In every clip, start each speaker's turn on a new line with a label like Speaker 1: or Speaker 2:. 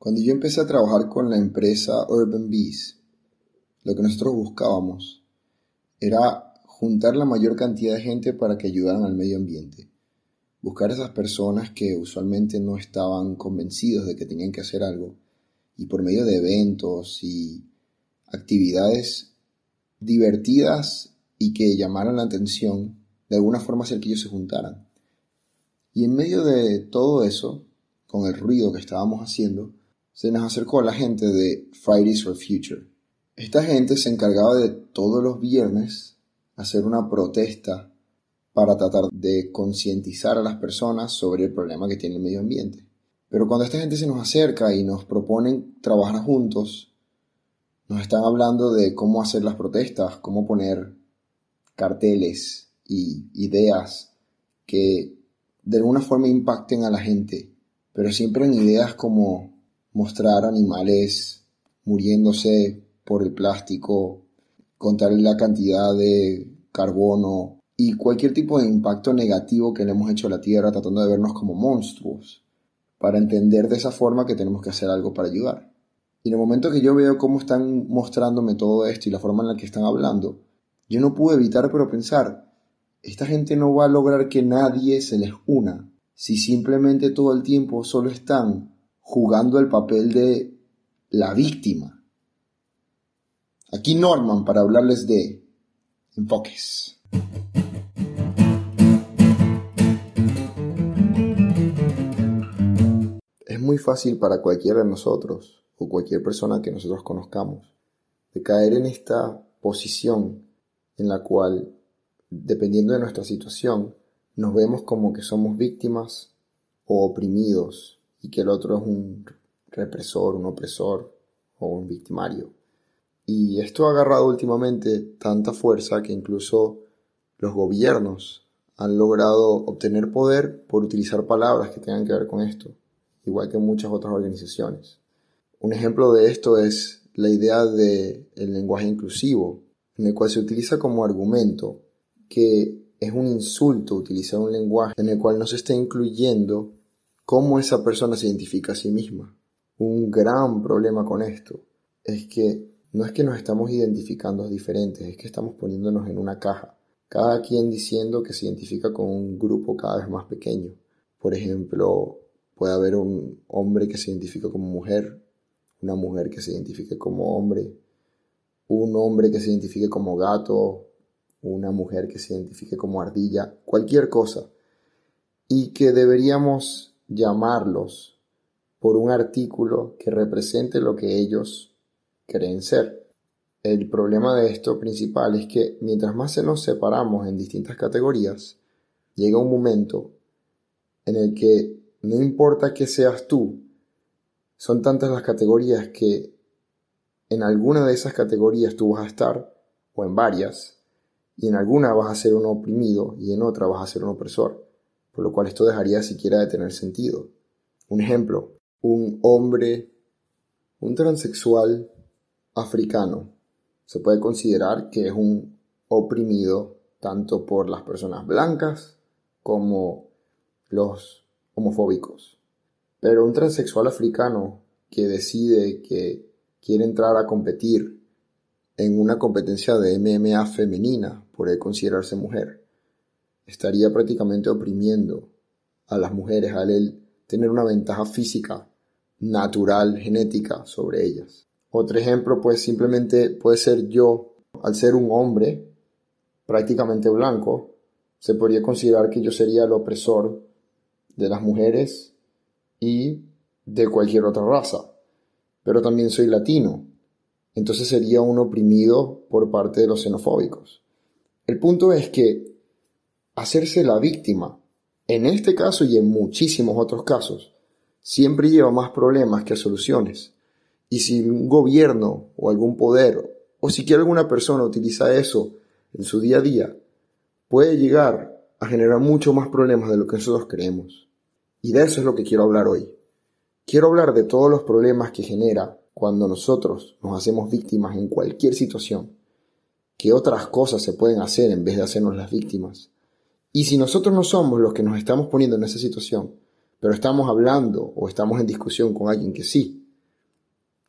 Speaker 1: Cuando yo empecé a trabajar con la empresa Urban Bees, lo que nosotros buscábamos era juntar la mayor cantidad de gente para que ayudaran al medio ambiente. Buscar esas personas que usualmente no estaban convencidos de que tenían que hacer algo y por medio de eventos y actividades divertidas y que llamaran la atención, de alguna forma hacer que ellos se juntaran. Y en medio de todo eso, con el ruido que estábamos haciendo, se nos acercó la gente de Fridays for Future. Esta gente se encargaba de todos los viernes hacer una protesta para tratar de concientizar a las personas sobre el problema que tiene el medio ambiente. Pero cuando esta gente se nos acerca y nos proponen trabajar juntos, nos están hablando de cómo hacer las protestas, cómo poner carteles y ideas que de alguna forma impacten a la gente, pero siempre en ideas como mostrar animales muriéndose por el plástico, contar la cantidad de carbono y cualquier tipo de impacto negativo que le hemos hecho a la Tierra tratando de vernos como monstruos, para entender de esa forma que tenemos que hacer algo para ayudar. Y en el momento que yo veo cómo están mostrándome todo esto y la forma en la que están hablando, yo no pude evitar pero pensar, esta gente no va a lograr que nadie se les una si simplemente todo el tiempo solo están jugando el papel de la víctima. Aquí Norman para hablarles de enfoques. Es muy fácil para cualquiera de nosotros o cualquier persona que nosotros conozcamos de caer en esta posición en la cual, dependiendo de nuestra situación, nos vemos como que somos víctimas o oprimidos y que el otro es un represor, un opresor o un victimario. Y esto ha agarrado últimamente tanta fuerza que incluso los gobiernos han logrado obtener poder por utilizar palabras que tengan que ver con esto, igual que muchas otras organizaciones. Un ejemplo de esto es la idea del el lenguaje inclusivo, en el cual se utiliza como argumento que es un insulto utilizar un lenguaje en el cual no se está incluyendo cómo esa persona se identifica a sí misma. Un gran problema con esto es que no es que nos estamos identificando diferentes, es que estamos poniéndonos en una caja, cada quien diciendo que se identifica con un grupo cada vez más pequeño. Por ejemplo, puede haber un hombre que se identifica como mujer, una mujer que se identifique como hombre, un hombre que se identifique como gato, una mujer que se identifique como ardilla, cualquier cosa. Y que deberíamos llamarlos por un artículo que represente lo que ellos creen ser. El problema de esto principal es que mientras más se nos separamos en distintas categorías, llega un momento en el que no importa que seas tú, son tantas las categorías que en alguna de esas categorías tú vas a estar, o en varias, y en alguna vas a ser un oprimido y en otra vas a ser un opresor por lo cual esto dejaría siquiera de tener sentido. Un ejemplo, un hombre, un transexual africano, se puede considerar que es un oprimido tanto por las personas blancas como los homofóbicos. Pero un transexual africano que decide que quiere entrar a competir en una competencia de MMA femenina por considerarse mujer, estaría prácticamente oprimiendo a las mujeres al él tener una ventaja física, natural, genética sobre ellas. Otro ejemplo, pues simplemente puede ser yo, al ser un hombre prácticamente blanco, se podría considerar que yo sería el opresor de las mujeres y de cualquier otra raza. Pero también soy latino, entonces sería un oprimido por parte de los xenofóbicos. El punto es que hacerse la víctima, en este caso y en muchísimos otros casos, siempre lleva más problemas que soluciones. Y si un gobierno o algún poder o siquiera alguna persona utiliza eso en su día a día, puede llegar a generar mucho más problemas de lo que nosotros creemos. Y de eso es lo que quiero hablar hoy. Quiero hablar de todos los problemas que genera cuando nosotros nos hacemos víctimas en cualquier situación. ¿Qué otras cosas se pueden hacer en vez de hacernos las víctimas? Y si nosotros no somos los que nos estamos poniendo en esa situación, pero estamos hablando o estamos en discusión con alguien que sí,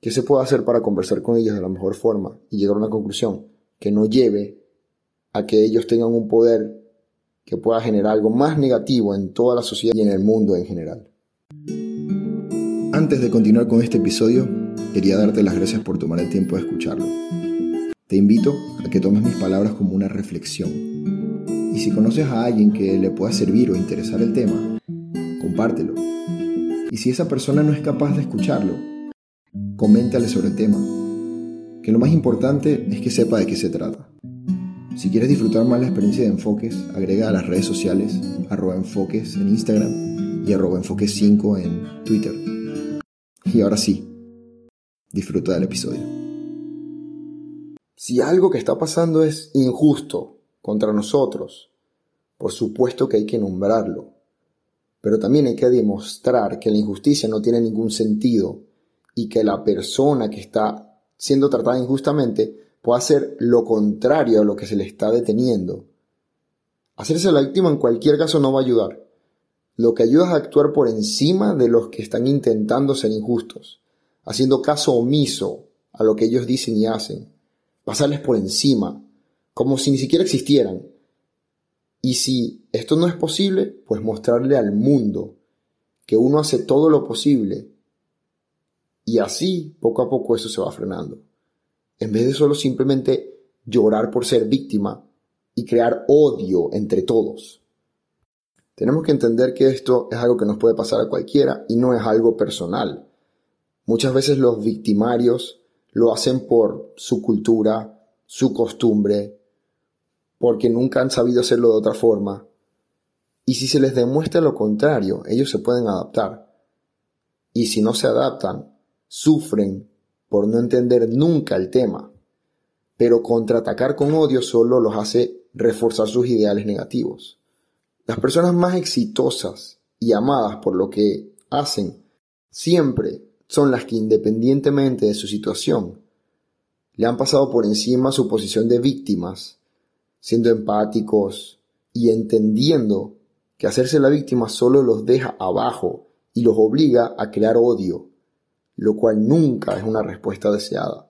Speaker 1: ¿Qué se puede hacer para conversar con ellos de la mejor forma y llegar a una conclusión que no lleve a que ellos tengan un poder que pueda generar algo más negativo en toda la sociedad y en el mundo en general? Antes de continuar con este episodio, quería darte las gracias por tomar el tiempo de escucharlo. Te invito a que tomes mis palabras como una reflexión. Y si conoces a alguien que le pueda servir o interesar el tema, compártelo. Y si esa persona no es capaz de escucharlo, coméntale sobre el tema. Que lo más importante es que sepa de qué se trata. Si quieres disfrutar más la experiencia de enfoques, agrega a las redes sociales arroba enfoques en Instagram y arroba enfoques 5 en Twitter. Y ahora sí, disfruta del episodio. Si algo que está pasando es injusto contra nosotros, por supuesto que hay que nombrarlo. Pero también hay que demostrar que la injusticia no tiene ningún sentido y que la persona que está siendo tratada injustamente puede hacer lo contrario a lo que se le está deteniendo. Hacerse la víctima en cualquier caso no va a ayudar. Lo que ayuda es actuar por encima de los que están intentando ser injustos haciendo caso omiso a lo que ellos dicen y hacen, pasarles por encima, como si ni siquiera existieran. Y si esto no es posible, pues mostrarle al mundo que uno hace todo lo posible. Y así, poco a poco, eso se va frenando. En vez de solo simplemente llorar por ser víctima y crear odio entre todos. Tenemos que entender que esto es algo que nos puede pasar a cualquiera y no es algo personal. Muchas veces los victimarios lo hacen por su cultura, su costumbre, porque nunca han sabido hacerlo de otra forma. Y si se les demuestra lo contrario, ellos se pueden adaptar. Y si no se adaptan, sufren por no entender nunca el tema. Pero contraatacar con odio solo los hace reforzar sus ideales negativos. Las personas más exitosas y amadas por lo que hacen siempre son las que independientemente de su situación, le han pasado por encima su posición de víctimas, siendo empáticos y entendiendo que hacerse la víctima solo los deja abajo y los obliga a crear odio, lo cual nunca es una respuesta deseada.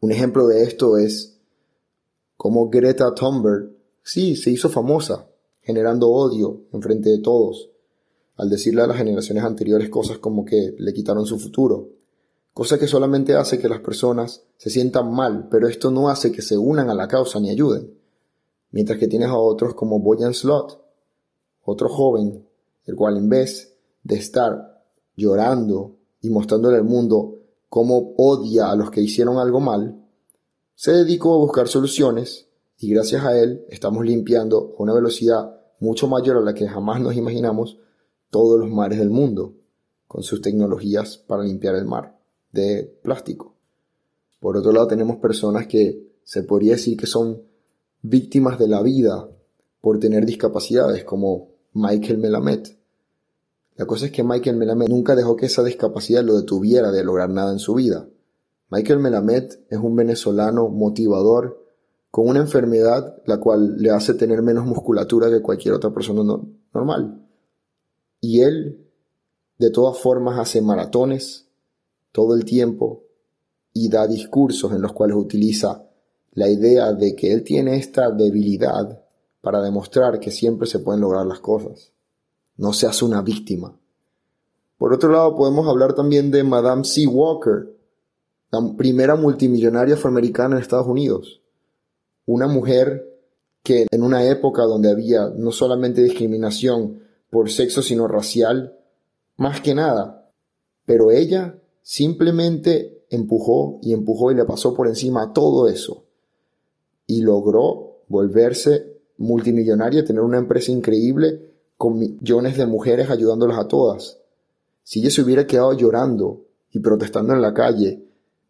Speaker 1: Un ejemplo de esto es como Greta Thunberg, sí, se hizo famosa, generando odio en frente de todos, al decirle a las generaciones anteriores cosas como que le quitaron su futuro, cosa que solamente hace que las personas se sientan mal, pero esto no hace que se unan a la causa ni ayuden. Mientras que tienes a otros como Boyan Slot, otro joven, el cual en vez de estar llorando y mostrándole al mundo cómo odia a los que hicieron algo mal, se dedicó a buscar soluciones y gracias a él estamos limpiando a una velocidad mucho mayor a la que jamás nos imaginamos todos los mares del mundo con sus tecnologías para limpiar el mar de plástico. Por otro lado tenemos personas que se podría decir que son víctimas de la vida por tener discapacidades como Michael Melamed. La cosa es que Michael Melamed nunca dejó que esa discapacidad lo detuviera de lograr nada en su vida. Michael Melamed es un venezolano motivador con una enfermedad la cual le hace tener menos musculatura que cualquier otra persona normal. Y él, de todas formas, hace maratones todo el tiempo y da discursos en los cuales utiliza la idea de que él tiene esta debilidad para demostrar que siempre se pueden lograr las cosas. No se hace una víctima. Por otro lado, podemos hablar también de Madame C. Walker, la primera multimillonaria afroamericana en Estados Unidos. Una mujer que en una época donde había no solamente discriminación por sexo, sino racial, más que nada. Pero ella simplemente empujó y empujó y le pasó por encima todo eso. Y logró volverse multimillonaria, tener una empresa increíble con millones de mujeres ayudándolas a todas. Si ella se hubiera quedado llorando y protestando en la calle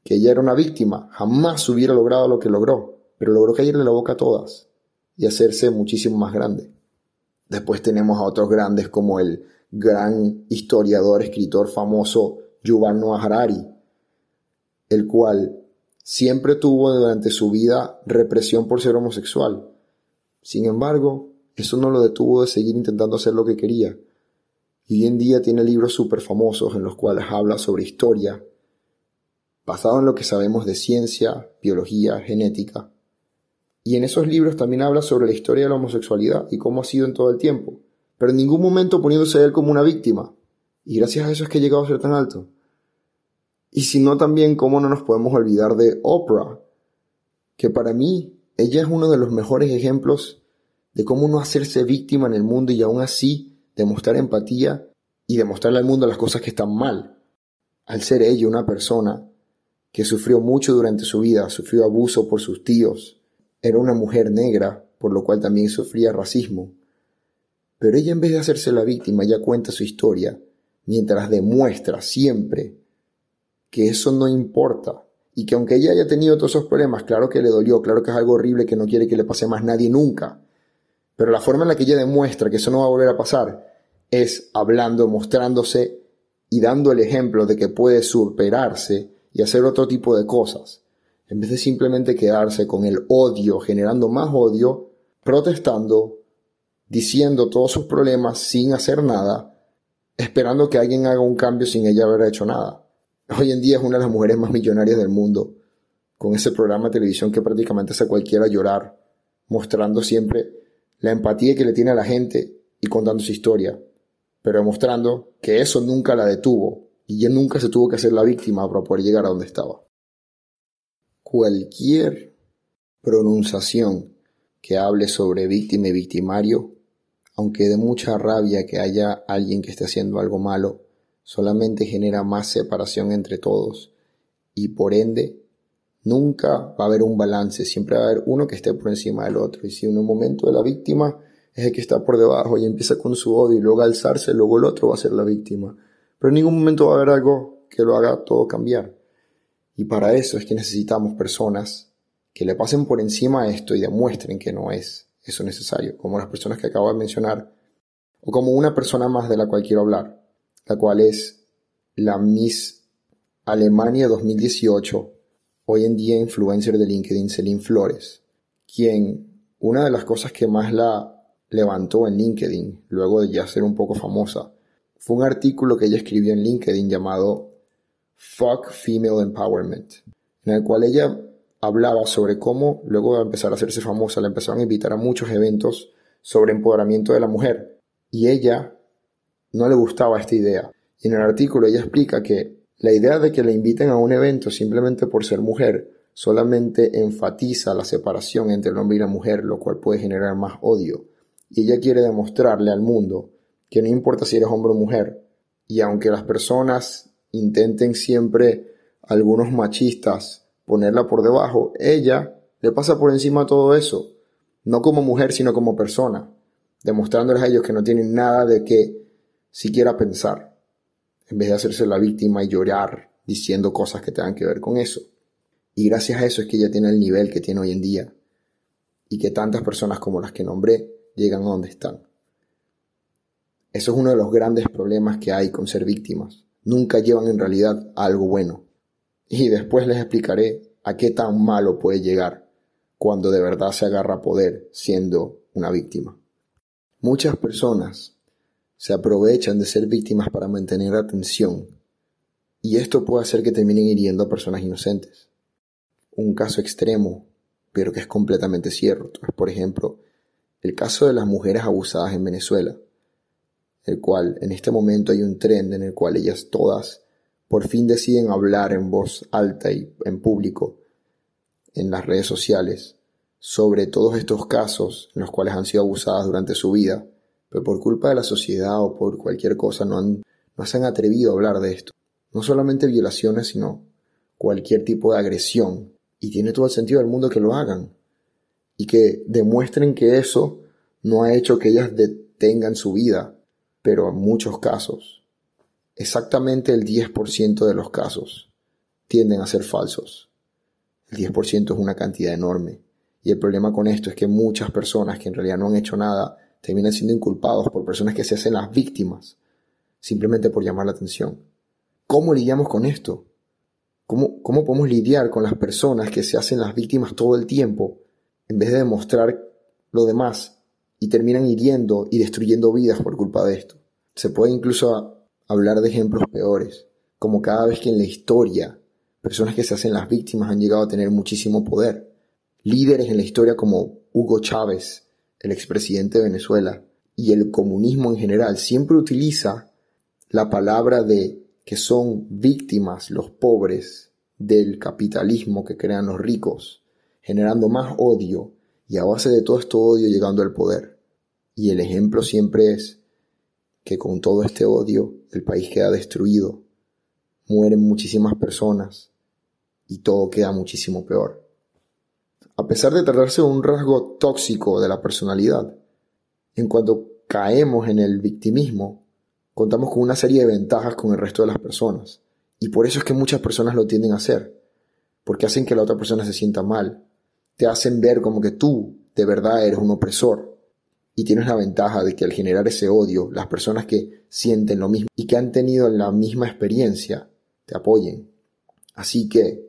Speaker 1: que ella era una víctima, jamás hubiera logrado lo que logró, pero logró caerle la boca a todas y hacerse muchísimo más grande. Después tenemos a otros grandes como el gran historiador, escritor famoso Yuval Noah Harari, el cual siempre tuvo durante su vida represión por ser homosexual. Sin embargo, eso no lo detuvo de seguir intentando hacer lo que quería. Y hoy en día tiene libros súper famosos en los cuales habla sobre historia basado en lo que sabemos de ciencia, biología, genética. Y en esos libros también habla sobre la historia de la homosexualidad y cómo ha sido en todo el tiempo, pero en ningún momento poniéndose a él como una víctima. Y gracias a eso es que ha llegado a ser tan alto. Y si no también, cómo no nos podemos olvidar de Oprah, que para mí ella es uno de los mejores ejemplos de cómo no hacerse víctima en el mundo y aún así demostrar empatía y demostrarle al mundo las cosas que están mal. Al ser ella una persona que sufrió mucho durante su vida, sufrió abuso por sus tíos, era una mujer negra, por lo cual también sufría racismo. Pero ella en vez de hacerse la víctima ya cuenta su historia, mientras demuestra siempre que eso no importa. Y que aunque ella haya tenido todos esos problemas, claro que le dolió, claro que es algo horrible que no quiere que le pase más nadie nunca, pero la forma en la que ella demuestra que eso no va a volver a pasar es hablando, mostrándose y dando el ejemplo de que puede superarse y hacer otro tipo de cosas, en vez de simplemente quedarse con el odio, generando más odio, protestando, diciendo todos sus problemas sin hacer nada, esperando que alguien haga un cambio sin ella haber hecho nada. Hoy en día es una de las mujeres más millonarias del mundo, con ese programa de televisión que prácticamente hace cualquiera llorar, mostrando siempre la empatía que le tiene a la gente y contando su historia, pero demostrando que eso nunca la detuvo y ella nunca se tuvo que hacer la víctima para poder llegar a donde estaba. Cualquier pronunciación que hable sobre víctima y victimario, aunque de mucha rabia que haya alguien que esté haciendo algo malo, solamente genera más separación entre todos y por ende Nunca va a haber un balance, siempre va a haber uno que esté por encima del otro. Y si en un momento de la víctima es el que está por debajo y empieza con su odio y luego alzarse, luego el otro va a ser la víctima. Pero en ningún momento va a haber algo que lo haga todo cambiar. Y para eso es que necesitamos personas que le pasen por encima a esto y demuestren que no es eso necesario, como las personas que acabo de mencionar, o como una persona más de la cual quiero hablar, la cual es la Miss Alemania 2018 hoy en día influencer de LinkedIn, Celine Flores, quien una de las cosas que más la levantó en LinkedIn, luego de ya ser un poco famosa, fue un artículo que ella escribió en LinkedIn llamado Fuck Female Empowerment, en el cual ella hablaba sobre cómo, luego de empezar a hacerse famosa, la empezaron a invitar a muchos eventos sobre empoderamiento de la mujer. Y ella no le gustaba esta idea. Y en el artículo ella explica que la idea de que la inviten a un evento simplemente por ser mujer solamente enfatiza la separación entre el hombre y la mujer, lo cual puede generar más odio. Y ella quiere demostrarle al mundo que no importa si eres hombre o mujer, y aunque las personas intenten siempre, algunos machistas, ponerla por debajo, ella le pasa por encima todo eso, no como mujer, sino como persona, demostrándoles a ellos que no tienen nada de qué siquiera pensar en vez de hacerse la víctima y llorar diciendo cosas que tengan que ver con eso. Y gracias a eso es que ella tiene el nivel que tiene hoy en día y que tantas personas como las que nombré llegan a donde están. Eso es uno de los grandes problemas que hay con ser víctimas. Nunca llevan en realidad algo bueno. Y después les explicaré a qué tan malo puede llegar cuando de verdad se agarra poder siendo una víctima. Muchas personas se aprovechan de ser víctimas para mantener atención y esto puede hacer que terminen hiriendo a personas inocentes. Un caso extremo, pero que es completamente cierto, es por ejemplo el caso de las mujeres abusadas en Venezuela, el cual en este momento hay un trend en el cual ellas todas por fin deciden hablar en voz alta y en público en las redes sociales sobre todos estos casos en los cuales han sido abusadas durante su vida pero por culpa de la sociedad o por cualquier cosa no, han, no se han atrevido a hablar de esto. No solamente violaciones, sino cualquier tipo de agresión. Y tiene todo el sentido del mundo que lo hagan. Y que demuestren que eso no ha hecho que ellas detengan su vida. Pero en muchos casos, exactamente el 10% de los casos tienden a ser falsos. El 10% es una cantidad enorme. Y el problema con esto es que muchas personas que en realidad no han hecho nada terminan siendo inculpados por personas que se hacen las víctimas simplemente por llamar la atención. ¿Cómo lidiamos con esto? ¿Cómo, ¿Cómo podemos lidiar con las personas que se hacen las víctimas todo el tiempo en vez de demostrar lo demás y terminan hiriendo y destruyendo vidas por culpa de esto? Se puede incluso hablar de ejemplos peores, como cada vez que en la historia personas que se hacen las víctimas han llegado a tener muchísimo poder. Líderes en la historia como Hugo Chávez, el expresidente de Venezuela, y el comunismo en general siempre utiliza la palabra de que son víctimas los pobres del capitalismo que crean los ricos, generando más odio y a base de todo este odio llegando al poder. Y el ejemplo siempre es que con todo este odio el país queda destruido, mueren muchísimas personas y todo queda muchísimo peor. A pesar de tratarse de un rasgo tóxico de la personalidad, en cuanto caemos en el victimismo, contamos con una serie de ventajas con el resto de las personas. Y por eso es que muchas personas lo tienden a hacer, porque hacen que la otra persona se sienta mal, te hacen ver como que tú de verdad eres un opresor. Y tienes la ventaja de que al generar ese odio, las personas que sienten lo mismo y que han tenido la misma experiencia, te apoyen. Así que,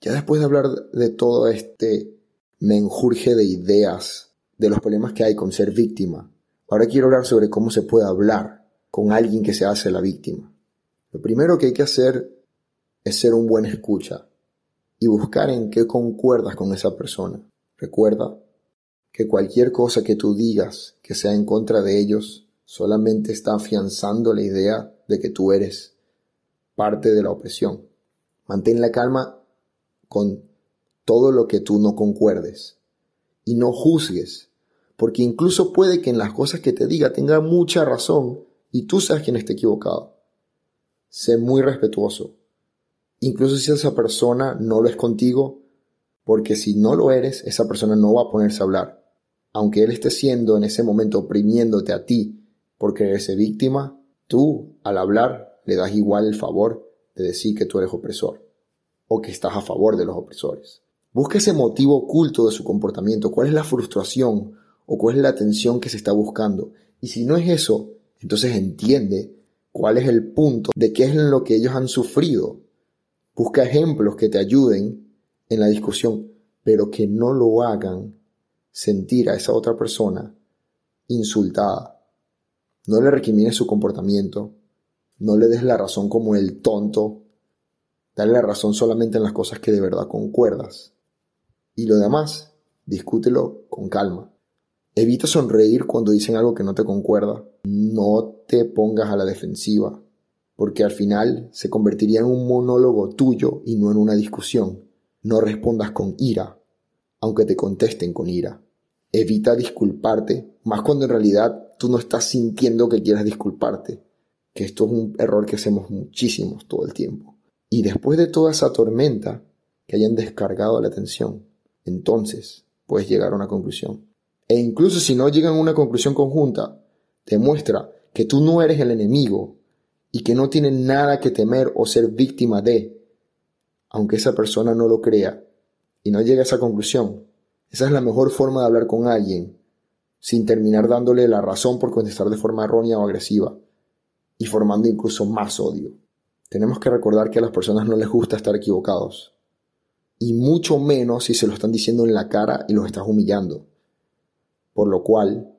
Speaker 1: ya después de hablar de todo este menjurje de ideas, de los problemas que hay con ser víctima, ahora quiero hablar sobre cómo se puede hablar con alguien que se hace la víctima. Lo primero que hay que hacer es ser un buen escucha y buscar en qué concuerdas con esa persona. Recuerda que cualquier cosa que tú digas que sea en contra de ellos solamente está afianzando la idea de que tú eres parte de la opresión. Mantén la calma con todo lo que tú no concuerdes y no juzgues, porque incluso puede que en las cosas que te diga tenga mucha razón y tú seas quien esté equivocado. Sé muy respetuoso incluso si esa persona no lo es contigo, porque si no lo eres, esa persona no va a ponerse a hablar. Aunque él esté siendo en ese momento oprimiéndote a ti porque eres víctima, tú al hablar le das igual el favor de decir que tú eres opresor o que estás a favor de los opresores. Busca ese motivo oculto de su comportamiento, cuál es la frustración o cuál es la tensión que se está buscando. Y si no es eso, entonces entiende cuál es el punto de qué es lo que ellos han sufrido Busca ejemplos que te ayuden en la discusión, pero que no lo hagan sentir a esa otra persona insultada. No le recrimines su comportamiento, no le des la razón como el tonto, dale la razón solamente en las cosas que de verdad concuerdas. Y lo demás, discútelo con calma. Evita sonreír cuando dicen algo que no te concuerda. No te pongas a la defensiva porque al final se convertiría en un monólogo tuyo y no en una discusión. No respondas con ira, aunque te contesten con ira. Evita disculparte, más cuando en realidad tú no estás sintiendo que quieras disculparte, que esto es un error que hacemos muchísimos todo el tiempo. Y después de toda esa tormenta que hayan descargado la atención, entonces puedes llegar a una conclusión. E incluso si no llegan a una conclusión conjunta, demuestra que tú no eres el enemigo y que no tiene nada que temer o ser víctima de, aunque esa persona no lo crea y no llegue a esa conclusión. Esa es la mejor forma de hablar con alguien, sin terminar dándole la razón por contestar de forma errónea o agresiva, y formando incluso más odio. Tenemos que recordar que a las personas no les gusta estar equivocados, y mucho menos si se lo están diciendo en la cara y los estás humillando. Por lo cual,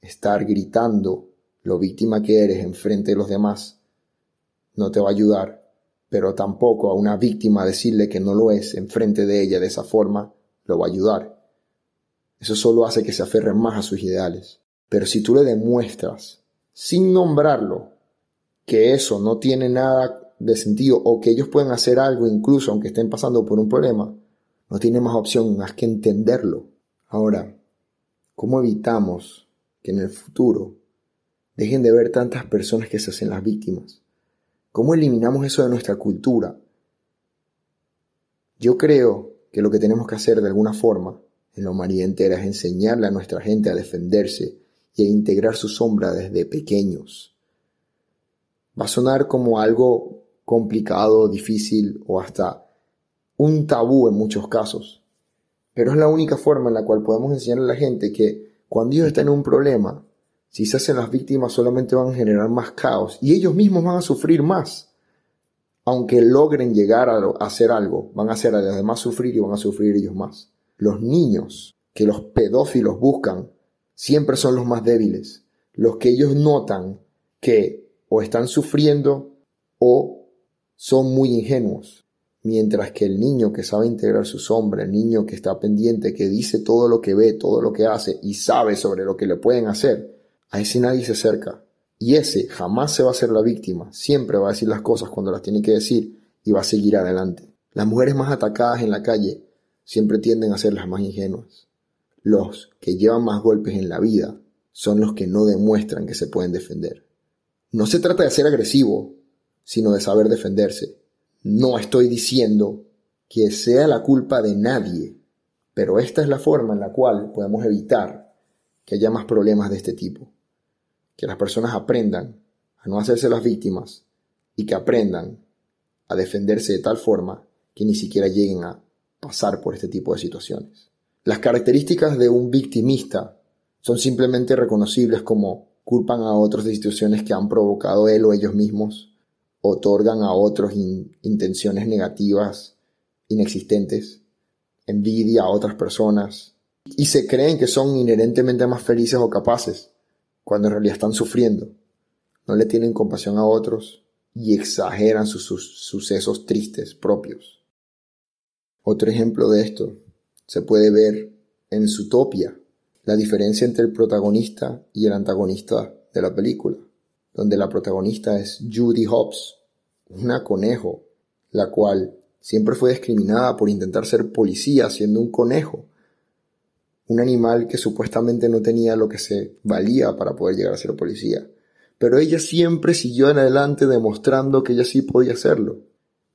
Speaker 1: estar gritando lo víctima que eres en frente de los demás no te va a ayudar, pero tampoco a una víctima decirle que no lo es enfrente de ella de esa forma lo va a ayudar. Eso solo hace que se aferren más a sus ideales. Pero si tú le demuestras, sin nombrarlo, que eso no tiene nada de sentido o que ellos pueden hacer algo incluso aunque estén pasando por un problema, no tiene más opción más que entenderlo. Ahora, ¿cómo evitamos que en el futuro dejen de ver tantas personas que se hacen las víctimas? ¿Cómo eliminamos eso de nuestra cultura? Yo creo que lo que tenemos que hacer de alguna forma en la humanidad entera es enseñarle a nuestra gente a defenderse y a integrar su sombra desde pequeños. Va a sonar como algo complicado, difícil o hasta un tabú en muchos casos. Pero es la única forma en la cual podemos enseñarle a la gente que cuando ellos están en un problema, si se hacen las víctimas solamente van a generar más caos y ellos mismos van a sufrir más. Aunque logren llegar a hacer algo, van a hacer a los demás sufrir y van a sufrir ellos más. Los niños que los pedófilos buscan siempre son los más débiles, los que ellos notan que o están sufriendo o son muy ingenuos. Mientras que el niño que sabe integrar su sombra, el niño que está pendiente, que dice todo lo que ve, todo lo que hace y sabe sobre lo que le pueden hacer, a ese nadie se acerca. Y ese jamás se va a ser la víctima, siempre va a decir las cosas cuando las tiene que decir y va a seguir adelante. Las mujeres más atacadas en la calle siempre tienden a ser las más ingenuas. Los que llevan más golpes en la vida son los que no demuestran que se pueden defender. No se trata de ser agresivo, sino de saber defenderse. No estoy diciendo que sea la culpa de nadie, pero esta es la forma en la cual podemos evitar que haya más problemas de este tipo. Que las personas aprendan a no hacerse las víctimas y que aprendan a defenderse de tal forma que ni siquiera lleguen a pasar por este tipo de situaciones. Las características de un victimista son simplemente reconocibles como culpan a otros de situaciones que han provocado él o ellos mismos, otorgan a otros intenciones negativas inexistentes, envidia a otras personas y se creen que son inherentemente más felices o capaces cuando en realidad están sufriendo. No le tienen compasión a otros y exageran sus, sucesos tristes propios. Otro ejemplo de esto se puede ver en Zootopia, la diferencia entre el protagonista y el antagonista de la película, donde la protagonista es Judy Hobbs, una conejo, la cual siempre fue discriminada por intentar ser policía siendo un conejo, un animal que supuestamente no tenía lo que se valía para poder llegar a ser policía. Pero ella siempre siguió en adelante demostrando que ella sí podía hacerlo.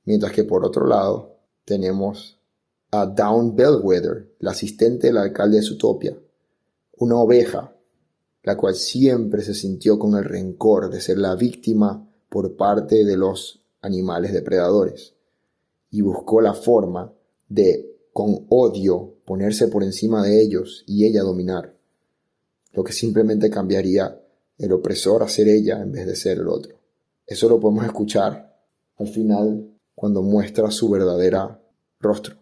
Speaker 1: Mientras que por otro lado tenemos a Dawn Bellwether, la asistente del alcalde de Zootopia, una oveja, la cual siempre se sintió con el rencor de ser la víctima por parte de los animales depredadores y buscó la forma de, con odio, ponerse por encima de ellos y ella dominar, lo que simplemente cambiaría el opresor a ser ella en vez de ser el otro. Eso lo podemos escuchar al final cuando muestra su verdadera rostro.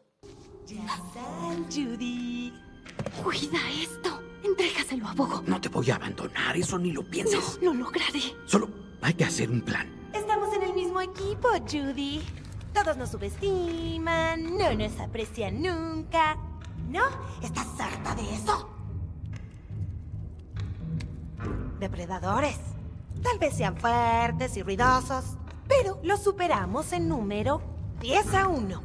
Speaker 2: No te voy a abandonar, eso ni lo pienses.
Speaker 3: No, lo lograré.
Speaker 2: Solo hay que hacer un plan.
Speaker 4: Estamos en el mismo equipo, Judy. Todos nos subestiman, no nos aprecian nunca. ¿No? ¿Estás harta de eso? Depredadores. Tal vez sean fuertes y ruidosos, pero los superamos en número 10 a 1.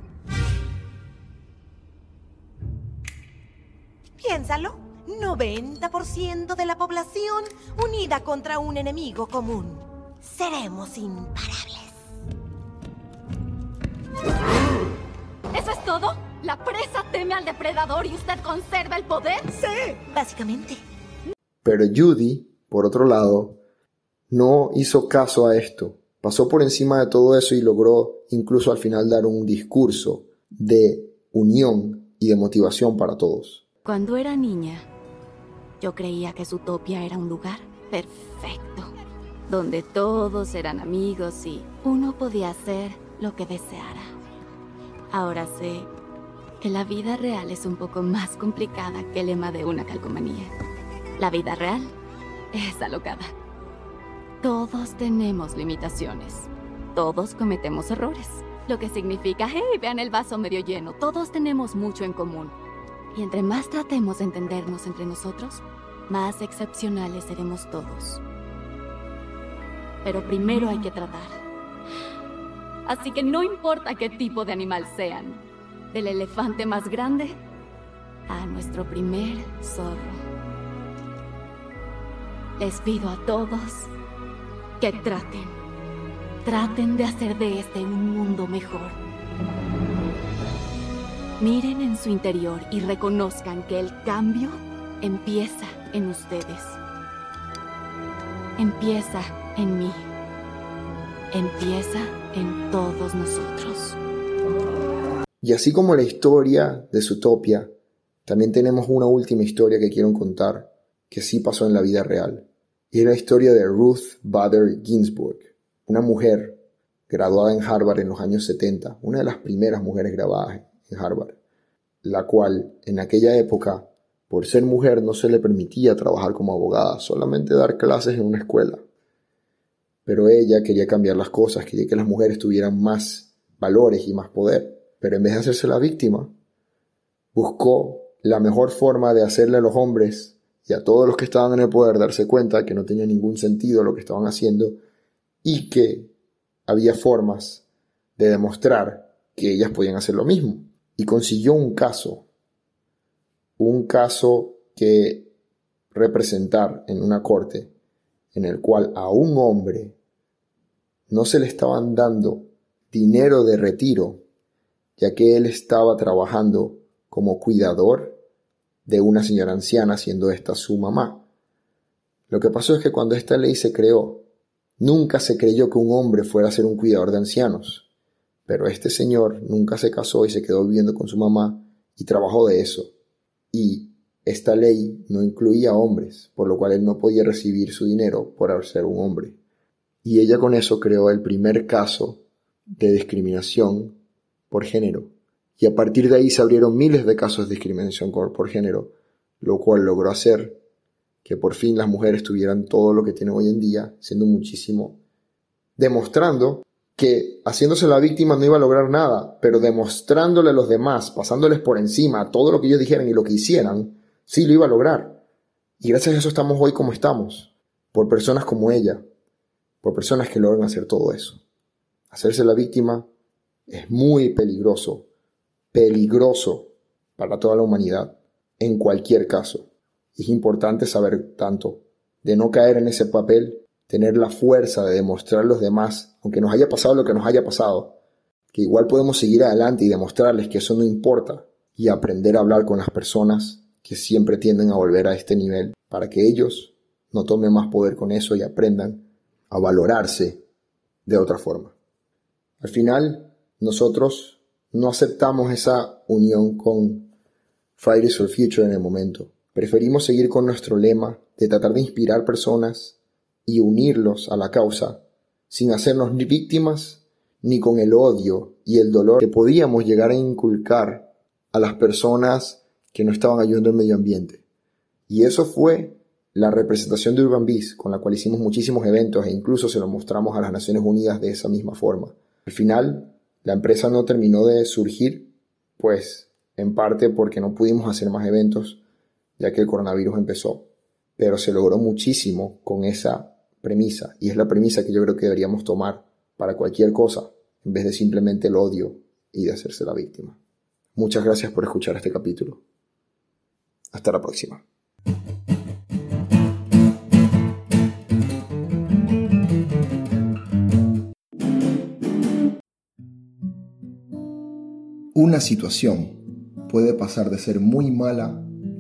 Speaker 4: Piénsalo. 90% de la población unida contra un enemigo común. Seremos imparables.
Speaker 3: ¿Eso es todo? ¿La presa teme al depredador y usted conserva el poder?
Speaker 4: Sí, básicamente.
Speaker 1: Pero Judy, por otro lado, no hizo caso a esto. Pasó por encima de todo eso y logró incluso al final dar un discurso de unión y de motivación para todos.
Speaker 3: Cuando era niña, yo creía que Zootopia era un lugar perfecto, donde todos eran amigos y uno podía hacer lo que deseara. Ahora sé que la vida real es un poco más complicada que el lema de una calcomanía. La vida real es alocada. Todos tenemos limitaciones. Todos cometemos errores. Lo que significa, hey, vean el vaso medio lleno. Todos tenemos mucho en común. Y entre más tratemos de entendernos entre nosotros, más excepcionales seremos todos. Pero primero hay que tratar. Así que no importa qué tipo de animal sean, del elefante más grande a nuestro primer zorro. Les pido a todos que traten, traten de hacer de este un mundo mejor. Miren en su interior y reconozcan que el cambio empieza en ustedes. Empieza en mí. Empieza en todos nosotros.
Speaker 1: Y así como la historia de Zootopia, también tenemos una última historia que quiero contar, que sí pasó en la vida real. Y es la historia de Ruth Bader Ginsburg, una mujer graduada en Harvard en los años 70, una de las primeras mujeres grabadas en Harvard, la cual en aquella época, por ser mujer, no se le permitía trabajar como abogada, solamente dar clases en una escuela. Pero ella quería cambiar las cosas, quería que las mujeres tuvieran más valores y más poder. Pero en vez de hacerse la víctima, buscó la mejor forma de hacerle a los hombres y a todos los que estaban en el poder darse cuenta que no tenía ningún sentido lo que estaban haciendo y que había formas de demostrar que ellas podían hacer lo mismo. Y consiguió un caso, un caso que representar en una corte en el cual a un hombre no se le estaban dando dinero de retiro, ya que él estaba trabajando como cuidador de una señora anciana, siendo esta su mamá. Lo que pasó es que cuando esta ley se creó, nunca se creyó que un hombre fuera a ser un cuidador de ancianos, pero este señor nunca se casó y se quedó viviendo con su mamá y trabajó de eso. Y esta ley no incluía hombres, por lo cual él no podía recibir su dinero por ser un hombre. Y ella con eso creó el primer caso de discriminación por género y a partir de ahí se abrieron miles de casos de discriminación por género, lo cual logró hacer que por fin las mujeres tuvieran todo lo que tienen hoy en día, siendo muchísimo, demostrando que haciéndose la víctima no iba a lograr nada, pero demostrándole a los demás, pasándoles por encima todo lo que ellos dijeran y lo que hicieran, sí lo iba a lograr. Y gracias a eso estamos hoy como estamos, por personas como ella, por personas que logran hacer todo eso. Hacerse la víctima es muy peligroso peligroso para toda la humanidad, en cualquier caso. Es importante saber tanto de no caer en ese papel, tener la fuerza de demostrar a los demás, aunque nos haya pasado lo que nos haya pasado, que igual podemos seguir adelante y demostrarles que eso no importa y aprender a hablar con las personas que siempre tienden a volver a este nivel para que ellos no tomen más poder con eso y aprendan a valorarse de otra forma. Al final, nosotros no aceptamos esa unión con Fridays for Future en el momento. Preferimos seguir con nuestro lema de tratar de inspirar personas y unirlos a la causa, sin hacernos ni víctimas ni con el odio y el dolor que podíamos llegar a inculcar a las personas que no estaban ayudando al medio ambiente. Y eso fue la representación de Urban Beast, con la cual hicimos muchísimos eventos e incluso se lo mostramos a las Naciones Unidas de esa misma forma. Al final, la empresa no terminó de surgir, pues en parte porque no pudimos hacer más eventos, ya que el coronavirus empezó. Pero se logró muchísimo con esa premisa, y es la premisa que yo creo que deberíamos tomar para cualquier cosa, en vez de simplemente el odio y de hacerse la víctima. Muchas gracias por escuchar este capítulo. Hasta la próxima. Una situación puede pasar de ser muy mala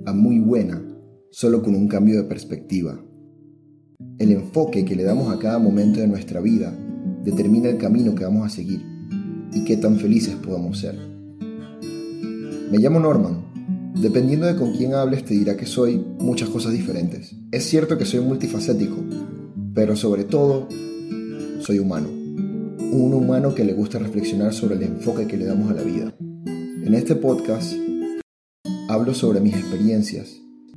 Speaker 1: a muy buena solo con un cambio de perspectiva. El enfoque que le damos a cada momento de nuestra vida determina el camino que vamos a seguir y qué tan felices podamos ser. Me llamo Norman. Dependiendo de con quién hables te dirá que soy muchas cosas diferentes. Es cierto que soy multifacético, pero sobre todo soy humano. Un humano que le gusta reflexionar sobre el enfoque que le damos a la vida. En este podcast hablo sobre mis experiencias